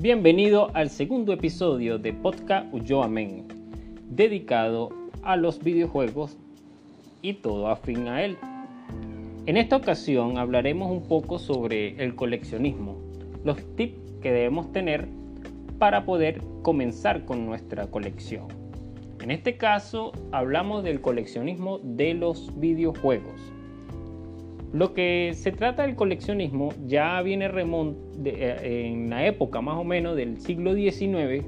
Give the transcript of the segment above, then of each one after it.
Bienvenido al segundo episodio de Podcast Yo Amén, dedicado a los videojuegos y todo afín a él. En esta ocasión hablaremos un poco sobre el coleccionismo, los tips que debemos tener para poder comenzar con nuestra colección. En este caso hablamos del coleccionismo de los videojuegos. Lo que se trata del coleccionismo ya viene eh, en la época más o menos del siglo XIX,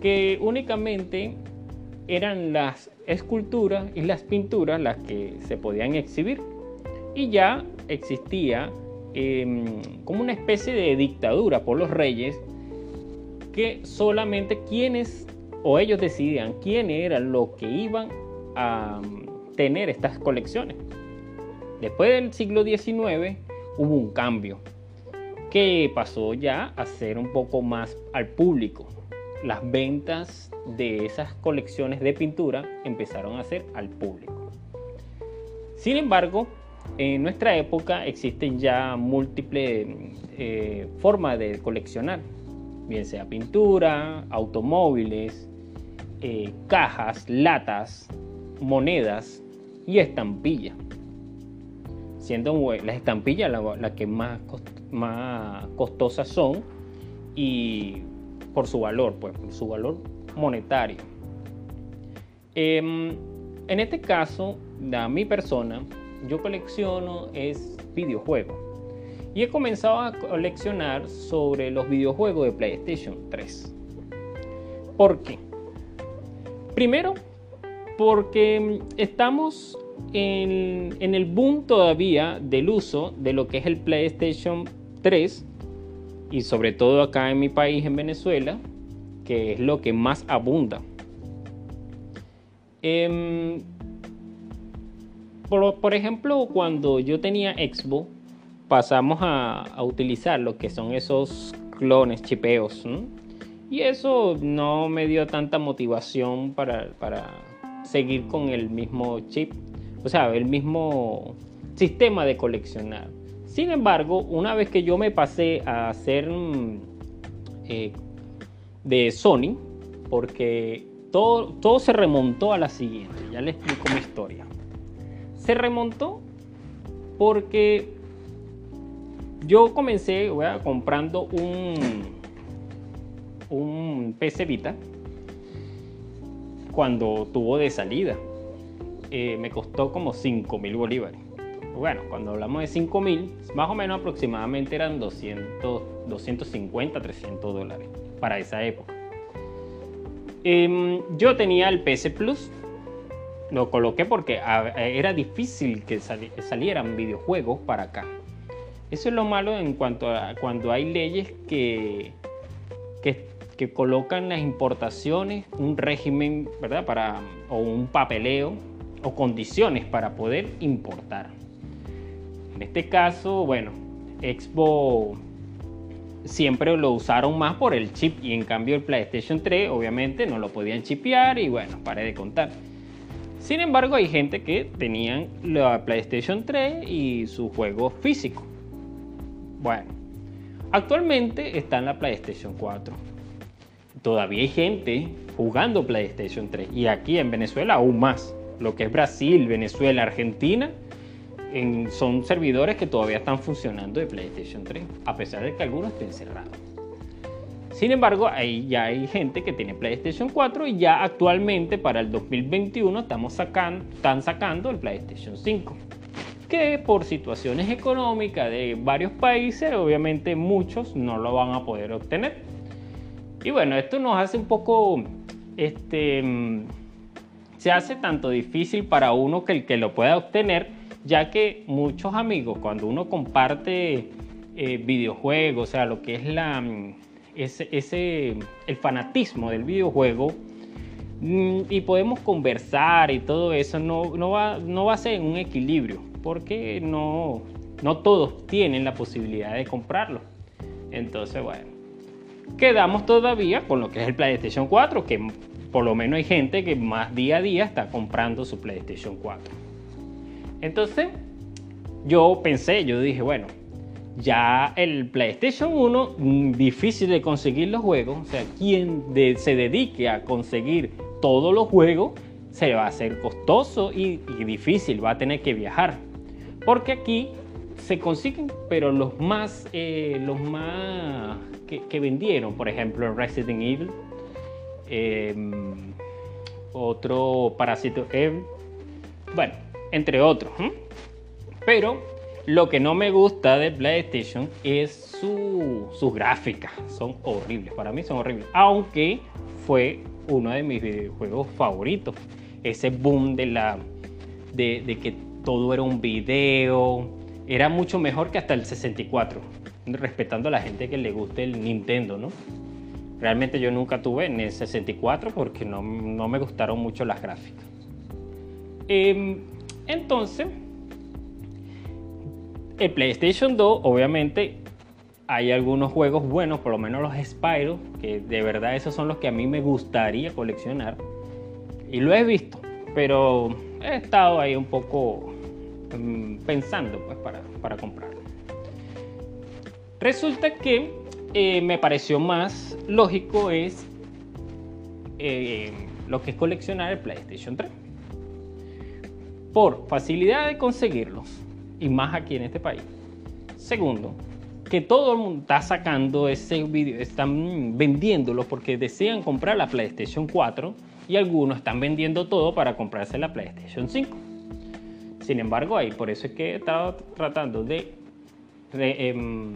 que únicamente eran las esculturas y las pinturas las que se podían exhibir. Y ya existía em, como una especie de dictadura por los reyes que solamente quienes o ellos decidían quién era lo que iban a mm, tener estas colecciones. Después del siglo XIX hubo un cambio que pasó ya a ser un poco más al público. Las ventas de esas colecciones de pintura empezaron a ser al público. Sin embargo, en nuestra época existen ya múltiples eh, formas de coleccionar, bien sea pintura, automóviles, eh, cajas, latas, monedas y estampillas siendo las estampillas las que más, más costosas son y por su valor, pues por su valor monetario. Em, en este caso, a mi persona, yo colecciono es videojuegos. Y he comenzado a coleccionar sobre los videojuegos de PlayStation 3. ¿Por qué? Primero, porque estamos en, el boom todavía del uso de lo que es el PlayStation 3 y sobre todo acá en mi país, en Venezuela, que es lo que más abunda. Em, por, ejemplo, cuando yo tenía Xbox, pasamos a, utilizar lo que son esos clones, chipeos. Y eso no me dio tanta motivación para, para seguir con el mismo chip o sea, el mismo sistema de coleccionar. Sin embargo, una vez que yo me pasé a hacer mm, eh, de Sony, porque todo, todo se remontó a la siguiente, ya le explico mi historia. Se remontó porque yo comencé comprando un, un PC Vita cuando tuvo de salida. Eh, me costó como 5 mil bolívares. Bueno, cuando hablamos de 5 mil, más o menos aproximadamente eran 200, 250, 300 dólares para esa época. Em, yo tenía el PC Plus, lo coloqué porque era difícil que salieran videojuegos para acá. Eso es lo malo en cuanto a cuando hay leyes que, que, que colocan las importaciones, un régimen, ¿verdad? Para, o un papeleo o condiciones para poder importar. En este caso, bueno, Expo siempre lo usaron más por el chip y en cambio el PlayStation 3 obviamente no lo podían chipear y bueno, paré de contar. Sin embargo, hay gente que tenían la PlayStation 3 y su juego físico. Bueno, actualmente está en la PlayStation 4. Todavía hay gente jugando PlayStation 3 y aquí en Venezuela aún más lo que es Brasil, Venezuela, Argentina, son servidores que todavía están funcionando de PlayStation 3, a pesar de que algunos estén cerrados. Sin embargo, ahí ya hay gente que tiene PlayStation 4 y ya actualmente para el 2021 estamos sacando, están sacando el PlayStation 5. Que por situaciones económicas de varios países, obviamente muchos no lo van a poder obtener. Y bueno, esto nos hace un poco este, se hace tanto difícil para uno que el que lo pueda obtener, ya que muchos amigos, cuando uno comparte eh, videojuegos, o sea, lo que es la, mm, ese, el fanatismo del videojuego, mm, y podemos conversar y todo eso, no, no, va, no va a ser un equilibrio, porque no, no todos tienen la posibilidad de comprarlo. Entonces, bueno, quedamos todavía con lo que es el PlayStation 4, que por lo menos hay gente que más día a día está comprando su PlayStation 4. Entonces, yo pensé, yo dije, bueno, Ya el PlayStation 1, mm, difícil de conseguir los juegos. O sea, quien se dedique a conseguir todos los juegos, se va a hacer costoso y, difícil, va a tener que viajar. Porque aquí se consiguen, pero los más, eh, los más que, vendieron, por ejemplo, Resident Evil, em, otro Parasito Evil, bueno, entre otros. Pero lo que no me gusta de PlayStation es su, sus gráficas. Son horribles. Para mí son horribles. Aunque fue uno de mis videojuegos favoritos. Ese boom de la. De, que todo era un video. Era mucho mejor que hasta el 64. Respetando a la gente que le guste el Nintendo, ¿no? Realmente yo nunca tuve en el 64 porque no, no me gustaron mucho las gráficas. Em, entonces, el PlayStation 2, obviamente, hay algunos juegos buenos, por lo menos los Spyro, que de verdad esos son los que a mí me gustaría coleccionar. Y lo he visto, pero he estado ahí un poco mm, pensando pues, para, para comprarlo. Resulta que eh, me pareció más lógico es eh, lo que es coleccionar el PlayStation 3. Por facilidad de conseguirlos y más aquí en este país. Segundo, que todo el mundo está sacando ese vídeo, están vendiéndolo porque desean comprar la PlayStation 4 y algunos están vendiendo todo para comprarse la PlayStation 5. Sin embargo, ahí por eso es que he estado tratando de, em,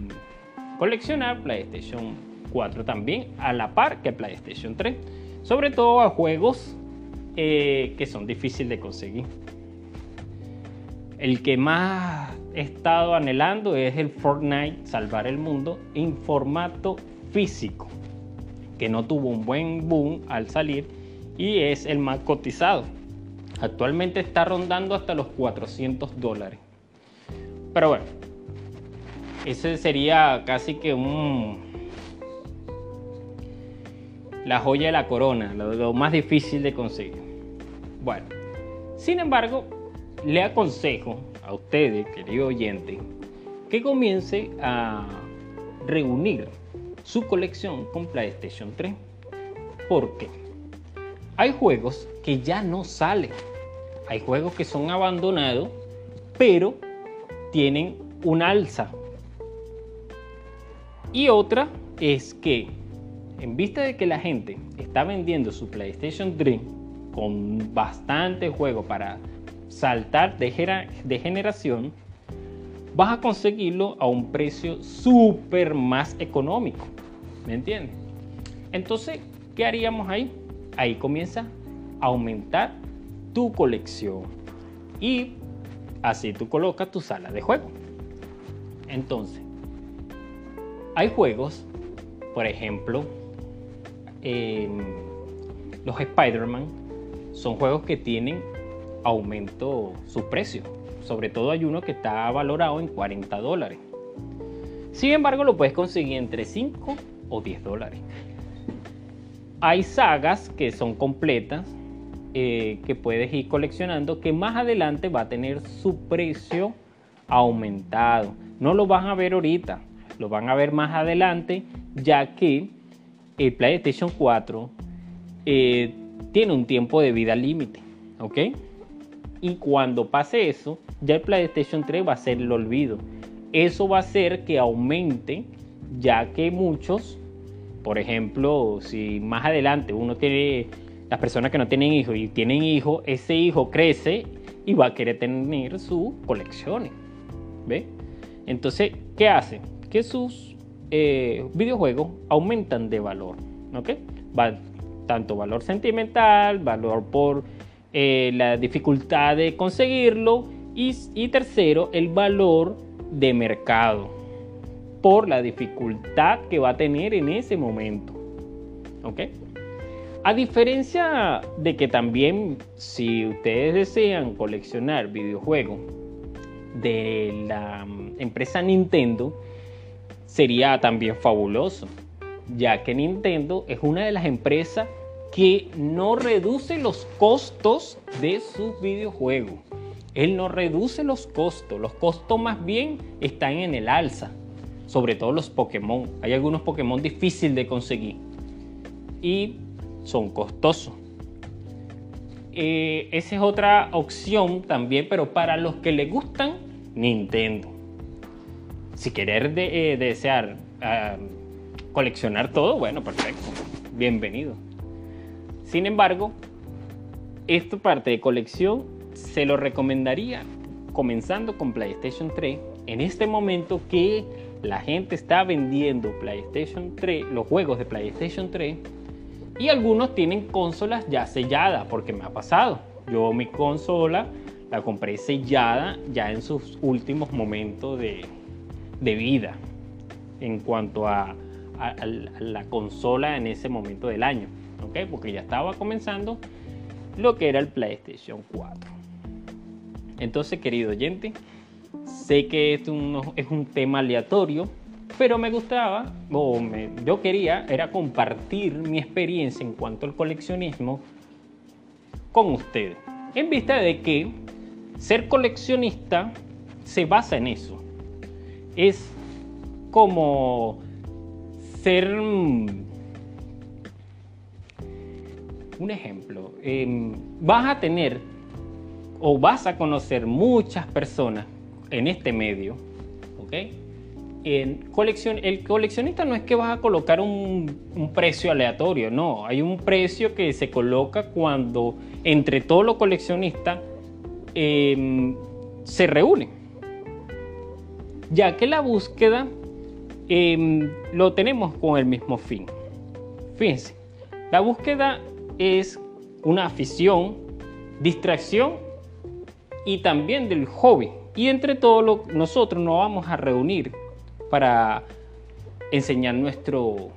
coleccionar PlayStation 4 también a la par que PlayStation 3, sobre todo a juegos eh, que son difíciles de conseguir. El que más he estado anhelando es el Fortnite Salvar el Mundo en formato físico, que no tuvo un buen boom al salir y es el más cotizado. Actualmente está rondando hasta los 400 dólares. Pero bueno, ese sería casi que un... La joya de la corona, lo, más difícil de conseguir. Bueno, sin embargo, le aconsejo a ustedes, querido oyente, que comience a reunir su colección con PlayStation 3. Porque hay juegos que ya no salen. Hay juegos que son abandonados, pero tienen un alza. Y otra es que, en vista de que la gente está vendiendo su PlayStation 3 con bastante juego para saltar de, generación, vas a conseguirlo a un precio súper más económico. ¿Me entiendes? Entonces, ¿qué haríamos ahí? Ahí comienza a aumentar tu colección y así tú colocas tu sala de juego. Entonces, hay juegos, por ejemplo, los Spider-Man son juegos que tienen aumentó su precio. Sobre todo hay uno que está valorado en 40 dólares. Sin embargo, lo puedes conseguir entre 5 o 10 dólares. Hay sagas que son completas eh, que puedes ir coleccionando que más adelante va a tener su precio aumentado. No lo van a ver ahorita, lo van a ver más adelante ya que el PlayStation 4 eh, tiene un tiempo de vida límite. ¿Ok? Y cuando pase eso, ya el PlayStation 3 va a ser el olvido. Eso va a hacer que aumente, ya que muchos, por ejemplo, si más adelante uno tiene, las personas que no tienen hijos y tienen hijos, ese hijo crece y va a querer tener sus colecciones. ¿Ve? Entonces, ¿qué hace? Que sus eh, videojuegos aumentan de valor. ¿Ok? Tanto valor sentimental, valor por eh, la dificultad de conseguirlo y, tercero, el valor de mercado por la dificultad que va a tener en ese momento. ¿Ok? A diferencia de que también si ustedes desean coleccionar videojuegos de la mm, empresa Nintendo, sería también fabuloso, ya que Nintendo es una de las empresas que no reduce los costos de sus videojuegos. Él no reduce los costos, los costos más bien están en el alza. sobre todo los Pokémon. Hay algunos Pokémon difíciles de conseguir y son costosos. Eh, esa es otra opción también, pero para los que les gustan Nintendo. Si querer eh, desear ah, coleccionar todo, bueno, perfecto, bienvenido. Sin embargo, esta parte de colección se lo recomendaría comenzando con PlayStation 3. En este momento que la gente está vendiendo PlayStation 3, los juegos de PlayStation 3, y algunos tienen consolas ya selladas, porque me ha pasado. Yo mi consola la compré sellada ya en sus últimos momentos de, vida en cuanto a, la consola en ese momento del año, ¿ok? Porque ya estaba comenzando lo que era el PlayStation 4. Entonces, querido oyente, sé que esto es un tema aleatorio, pero me gustaba, o yo quería, era compartir mi experiencia en cuanto al coleccionismo con ustedes. En vista de que ser coleccionista se basa en eso. Es como ser... Mm, un ejemplo, em, vas a tener o vas a conocer muchas personas en este medio, ¿ok? en el coleccionista no es que vas a colocar un, precio aleatorio, no, hay un precio que se coloca cuando entre todos los coleccionistas em, se reúnen. Ya que la búsqueda em, lo tenemos con el mismo fin. Fíjense, la búsqueda es una afición, distracción y también del hobby. Y entre todos nosotros nos vamos a reunir para enseñar nuestro,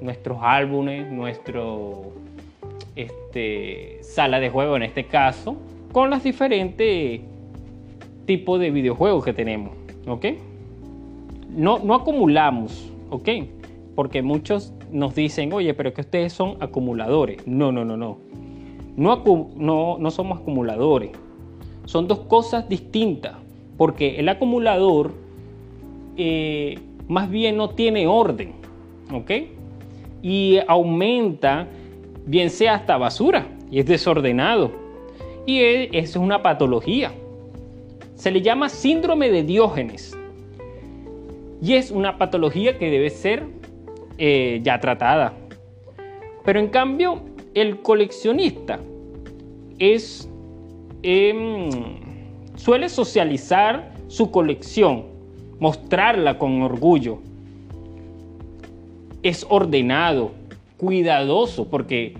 nuestros álbumes, nuestro este, sala de juego en este caso, con los diferentes tipos de videojuegos que tenemos, ¿ok? No, no acumulamos, ¿ok? Porque muchos nos dicen, oye, pero que ustedes son acumuladores. No, no, no, no. No, no, no somos acumuladores. Son dos cosas distintas. Porque el acumulador eh, más bien no tiene orden, ¿ok? Y aumenta, bien sea hasta basura, y es desordenado. Y es, es una patología. Se le llama síndrome de Diógenes. Y es una patología que debe ser eh, ya tratada. Pero en cambio, el coleccionista es, em, suele socializar su colección mostrarla con orgullo. Es ordenado, cuidadoso, porque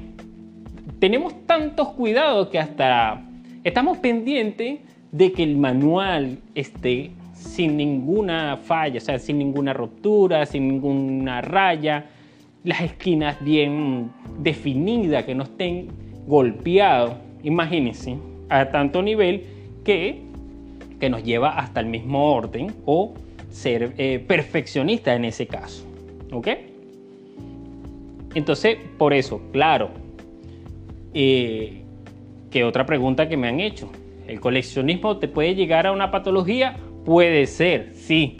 tenemos tantos cuidados que hasta estamos pendientes de que el manual esté sin ninguna falla, o sea, sin ninguna ruptura, sin ninguna raya, las esquinas bien definidas, que no estén golpeados. Imagínense, a tanto nivel que, que nos lleva hasta el mismo orden o ser eh, perfeccionista en ese caso. ¿Ok? Entonces, por eso, claro. Eh, ¿Qué otra pregunta que me han hecho? ¿El coleccionismo te puede llegar a una patología? Puede ser, sí,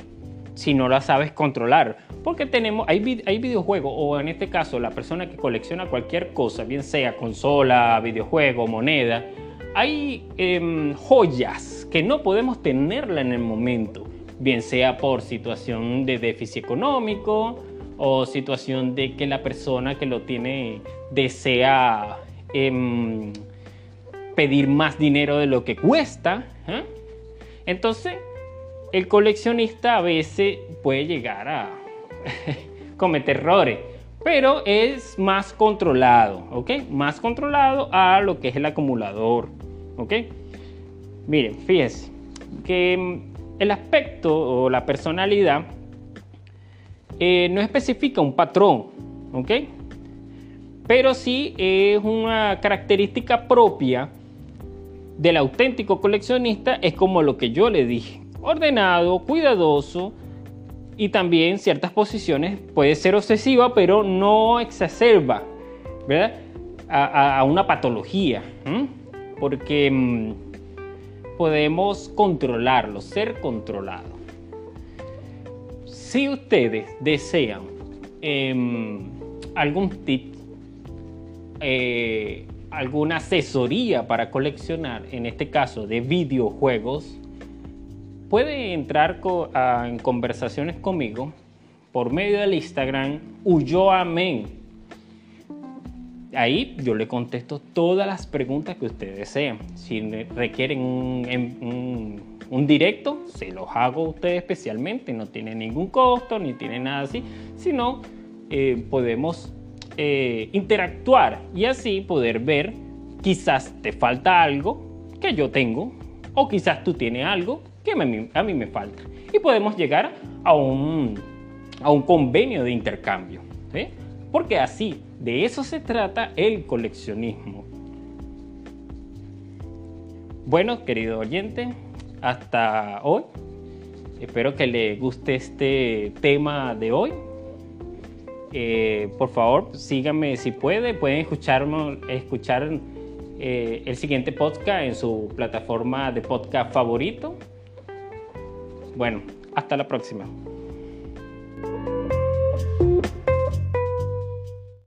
si no la sabes controlar. Porque tenemos, hay, hay videojuegos, o en este caso, la persona que colecciona cualquier cosa, bien sea consola, videojuego, moneda, hay em, joyas que no podemos tenerla en el momento bien sea por situación de déficit económico o situación de que la persona que lo tiene desea em, pedir más dinero de lo que cuesta. ¿eh? Entonces, el coleccionista a veces puede llegar a cometer errores, pero es más controlado, ¿ok? Más controlado a lo que es el acumulador, ¿ok? Miren, fíjense que em, el aspecto o la personalidad eh, no especifica un patrón, ¿ok? Pero sí es una característica propia del auténtico coleccionista, es como lo que yo le dije, ordenado, cuidadoso y también ciertas posiciones puede ser obsesiva, pero no exacerba, ¿verdad? A, una patología, porque mm, podemos controlarlo, ser controlado. Si ustedes desean em, algún tip, eh, alguna asesoría para coleccionar, en este caso de videojuegos, puede entrar en conversaciones conmigo por medio del Instagram Uyoamen. Ahí yo le contesto todas las preguntas que ustedes desean. Si requieren un, un, directo, se los hago a ustedes especialmente. No tiene ningún costo ni tiene nada así, sino eh, podemos eh, interactuar y así poder ver, quizás te falta algo que yo tengo o quizás tú tienes algo que a mí me falta. Y podemos llegar a un, a un convenio de intercambio. Porque así, de eso se trata el coleccionismo. Bueno, querido oyente, hasta hoy. Espero que le guste este tema de hoy. Eh, por favor, síganme si puede. Pueden escucharme, escuchar eh, el siguiente podcast en su plataforma de podcast favorito. Bueno, hasta la próxima.